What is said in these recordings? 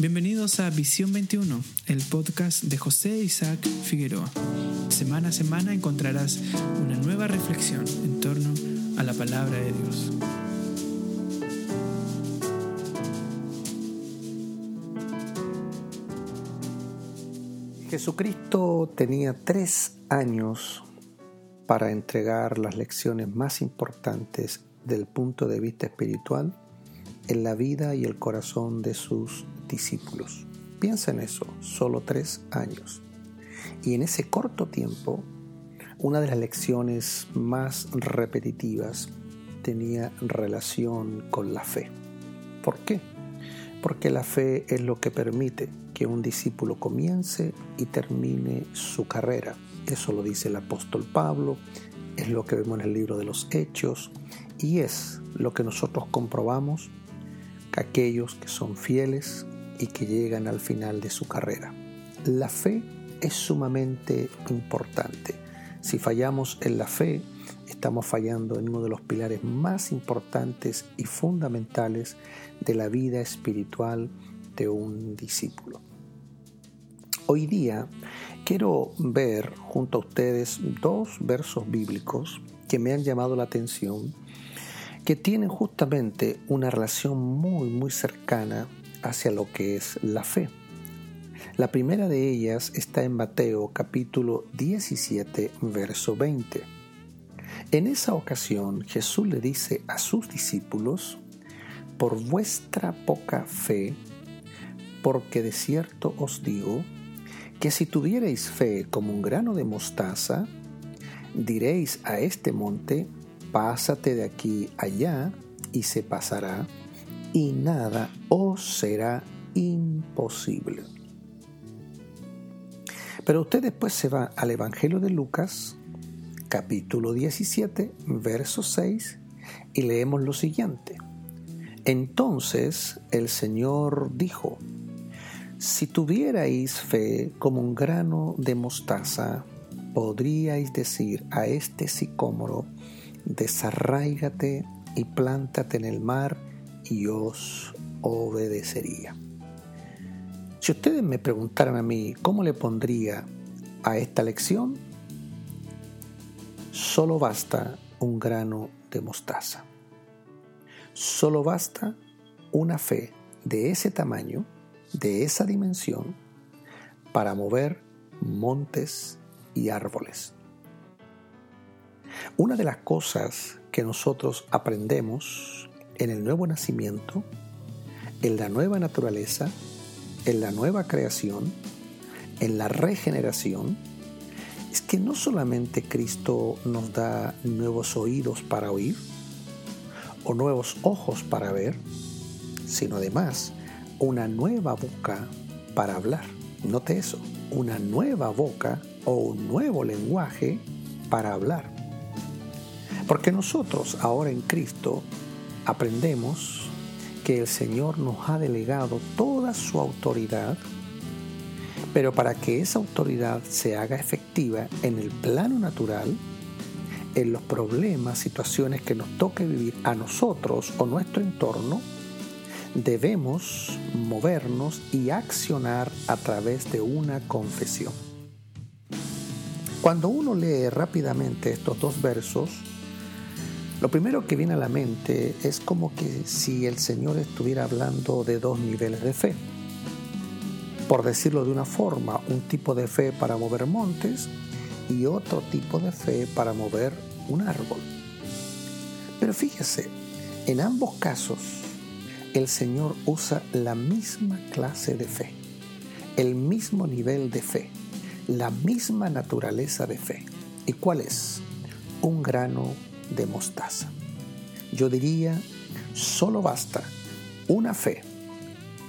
Bienvenidos a Visión 21, el podcast de José Isaac Figueroa. Semana a semana encontrarás una nueva reflexión en torno a la palabra de Dios. Jesucristo tenía tres años para entregar las lecciones más importantes del punto de vista espiritual en la vida y el corazón de sus discípulos. Piensa en eso, solo tres años. Y en ese corto tiempo, una de las lecciones más repetitivas tenía relación con la fe. ¿Por qué? Porque la fe es lo que permite que un discípulo comience y termine su carrera. Eso lo dice el apóstol Pablo, es lo que vemos en el libro de los Hechos y es lo que nosotros comprobamos que aquellos que son fieles y que llegan al final de su carrera. La fe es sumamente importante. Si fallamos en la fe, estamos fallando en uno de los pilares más importantes y fundamentales de la vida espiritual de un discípulo. Hoy día quiero ver junto a ustedes dos versos bíblicos que me han llamado la atención, que tienen justamente una relación muy, muy cercana hacia lo que es la fe. La primera de ellas está en Mateo capítulo 17, verso 20. En esa ocasión Jesús le dice a sus discípulos, por vuestra poca fe, porque de cierto os digo, que si tuvierais fe como un grano de mostaza, diréis a este monte, pásate de aquí allá, y se pasará, y nada os será imposible. Pero usted después se va al Evangelio de Lucas, capítulo 17, verso 6, y leemos lo siguiente. Entonces el Señor dijo, si tuvierais fe como un grano de mostaza, podríais decir a este sicómoro, desarráigate y plántate en el mar y os obedecería. Si ustedes me preguntaran a mí cómo le pondría a esta lección, solo basta un grano de mostaza. Solo basta una fe de ese tamaño, de esa dimensión, para mover montes y árboles. Una de las cosas que nosotros aprendemos en el nuevo nacimiento, en la nueva naturaleza, en la nueva creación, en la regeneración, es que no solamente Cristo nos da nuevos oídos para oír o nuevos ojos para ver, sino además una nueva boca para hablar. Note eso, una nueva boca o un nuevo lenguaje para hablar. Porque nosotros ahora en Cristo aprendemos que el Señor nos ha delegado toda su autoridad, pero para que esa autoridad se haga efectiva en el plano natural, en los problemas, situaciones que nos toque vivir a nosotros o nuestro entorno, debemos movernos y accionar a través de una confesión. Cuando uno lee rápidamente estos dos versos, lo primero que viene a la mente es como que si el Señor estuviera hablando de dos niveles de fe. Por decirlo de una forma, un tipo de fe para mover montes y otro tipo de fe para mover un árbol. Pero fíjese, en ambos casos el Señor usa la misma clase de fe, el mismo nivel de fe, la misma naturaleza de fe. ¿Y cuál es? Un grano de mostaza. Yo diría, solo basta una fe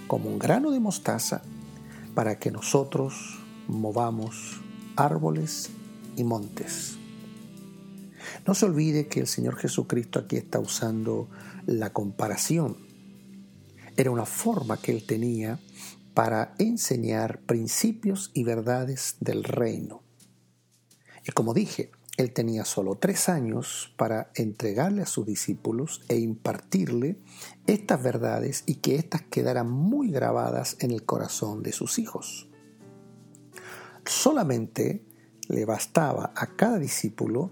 como un grano de mostaza para que nosotros movamos árboles y montes. No se olvide que el Señor Jesucristo aquí está usando la comparación. Era una forma que él tenía para enseñar principios y verdades del reino. Y como dije, él tenía solo tres años para entregarle a sus discípulos e impartirle estas verdades y que éstas quedaran muy grabadas en el corazón de sus hijos. Solamente le bastaba a cada discípulo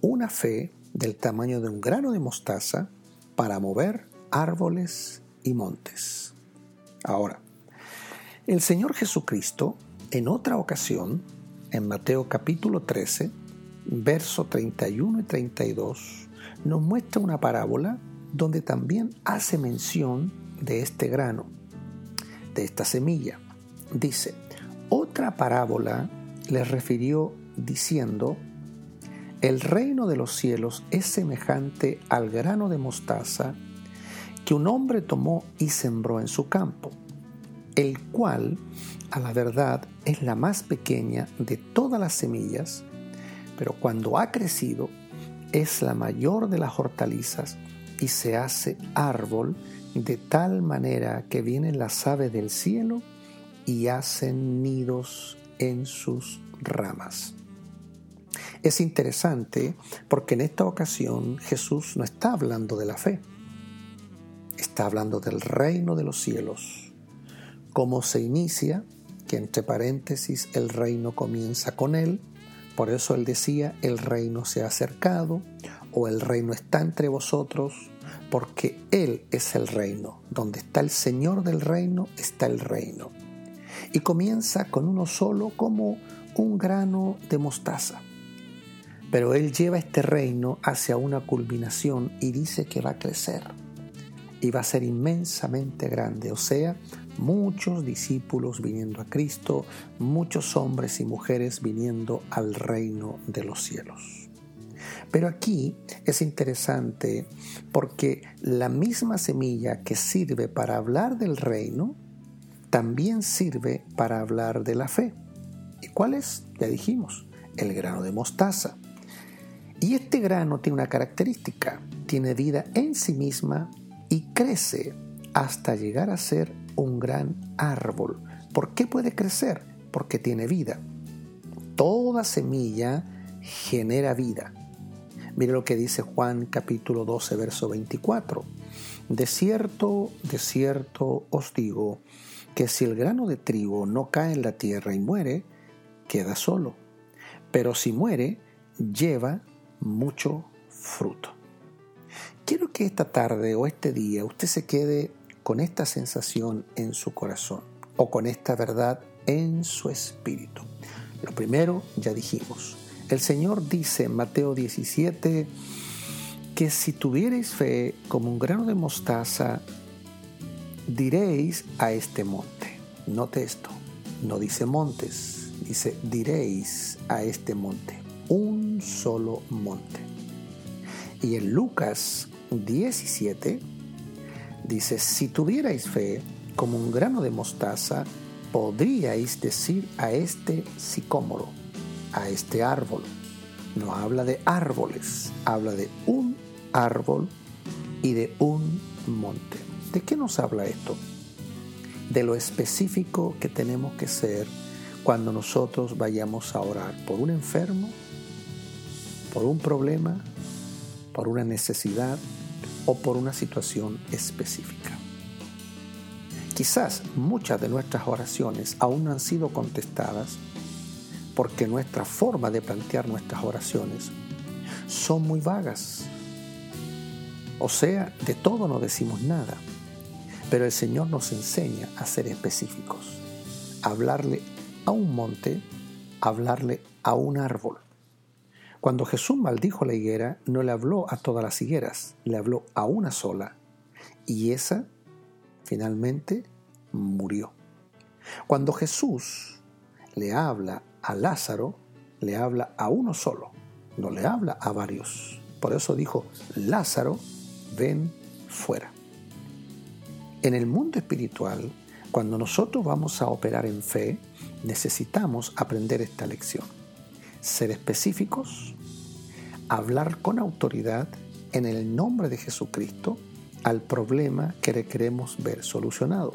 una fe del tamaño de un grano de mostaza para mover árboles y montes. Ahora, el Señor Jesucristo, en otra ocasión, en Mateo capítulo 13, verso 31 y 32, nos muestra una parábola donde también hace mención de este grano, de esta semilla. Dice, otra parábola les refirió diciendo, el reino de los cielos es semejante al grano de mostaza que un hombre tomó y sembró en su campo, el cual, a la verdad, es la más pequeña de todas las semillas, pero cuando ha crecido es la mayor de las hortalizas y se hace árbol de tal manera que vienen las aves del cielo y hacen nidos en sus ramas. Es interesante porque en esta ocasión Jesús no está hablando de la fe, está hablando del reino de los cielos, cómo se inicia, que entre paréntesis el reino comienza con él, por eso él decía, el reino se ha acercado o el reino está entre vosotros, porque Él es el reino. Donde está el Señor del reino, está el reino. Y comienza con uno solo como un grano de mostaza. Pero Él lleva este reino hacia una culminación y dice que va a crecer va a ser inmensamente grande, o sea, muchos discípulos viniendo a Cristo, muchos hombres y mujeres viniendo al reino de los cielos. Pero aquí es interesante porque la misma semilla que sirve para hablar del reino, también sirve para hablar de la fe. ¿Y cuál es? Ya dijimos, el grano de mostaza. Y este grano tiene una característica, tiene vida en sí misma y crece hasta llegar a ser un gran árbol. ¿Por qué puede crecer? Porque tiene vida. Toda semilla genera vida. Mire lo que dice Juan capítulo 12, verso 24. De cierto, de cierto os digo, que si el grano de trigo no cae en la tierra y muere, queda solo. Pero si muere, lleva mucho fruto. Esta tarde o este día usted se quede con esta sensación en su corazón o con esta verdad en su espíritu. Lo primero, ya dijimos, el Señor dice en Mateo 17 que si tuvierais fe como un grano de mostaza, diréis a este monte. Note esto, no dice montes, dice diréis a este monte, un solo monte. Y en Lucas 17 dice, si tuvierais fe como un grano de mostaza, podríais decir a este sicómoro, a este árbol. No habla de árboles, habla de un árbol y de un monte. ¿De qué nos habla esto? De lo específico que tenemos que ser cuando nosotros vayamos a orar por un enfermo, por un problema, por una necesidad, o por una situación específica. Quizás muchas de nuestras oraciones aún no han sido contestadas porque nuestra forma de plantear nuestras oraciones son muy vagas. O sea, de todo no decimos nada. Pero el Señor nos enseña a ser específicos, a hablarle a un monte, a hablarle a un árbol. Cuando Jesús maldijo la higuera, no le habló a todas las higueras, le habló a una sola. Y esa finalmente murió. Cuando Jesús le habla a Lázaro, le habla a uno solo, no le habla a varios. Por eso dijo, Lázaro, ven fuera. En el mundo espiritual, cuando nosotros vamos a operar en fe, necesitamos aprender esta lección ser específicos, hablar con autoridad en el nombre de Jesucristo al problema que queremos ver solucionado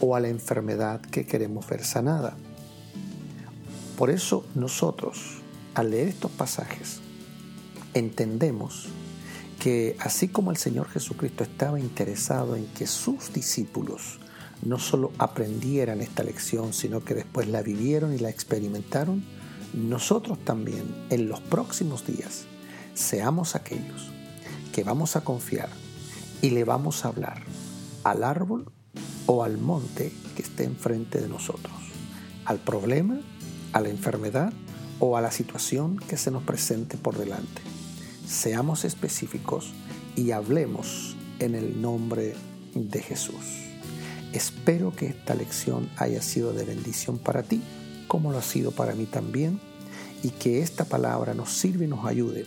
o a la enfermedad que queremos ver sanada. Por eso nosotros, al leer estos pasajes, entendemos que así como el Señor Jesucristo estaba interesado en que sus discípulos no solo aprendieran esta lección, sino que después la vivieron y la experimentaron, nosotros también en los próximos días seamos aquellos que vamos a confiar y le vamos a hablar al árbol o al monte que esté enfrente de nosotros, al problema, a la enfermedad o a la situación que se nos presente por delante. Seamos específicos y hablemos en el nombre de Jesús. Espero que esta lección haya sido de bendición para ti, como lo ha sido para mí también, y que esta palabra nos sirva y nos ayude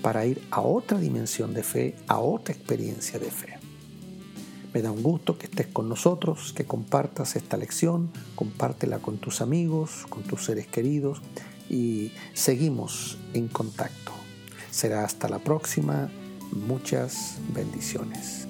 para ir a otra dimensión de fe, a otra experiencia de fe. Me da un gusto que estés con nosotros, que compartas esta lección, compártela con tus amigos, con tus seres queridos y seguimos en contacto. Será hasta la próxima. Muchas bendiciones.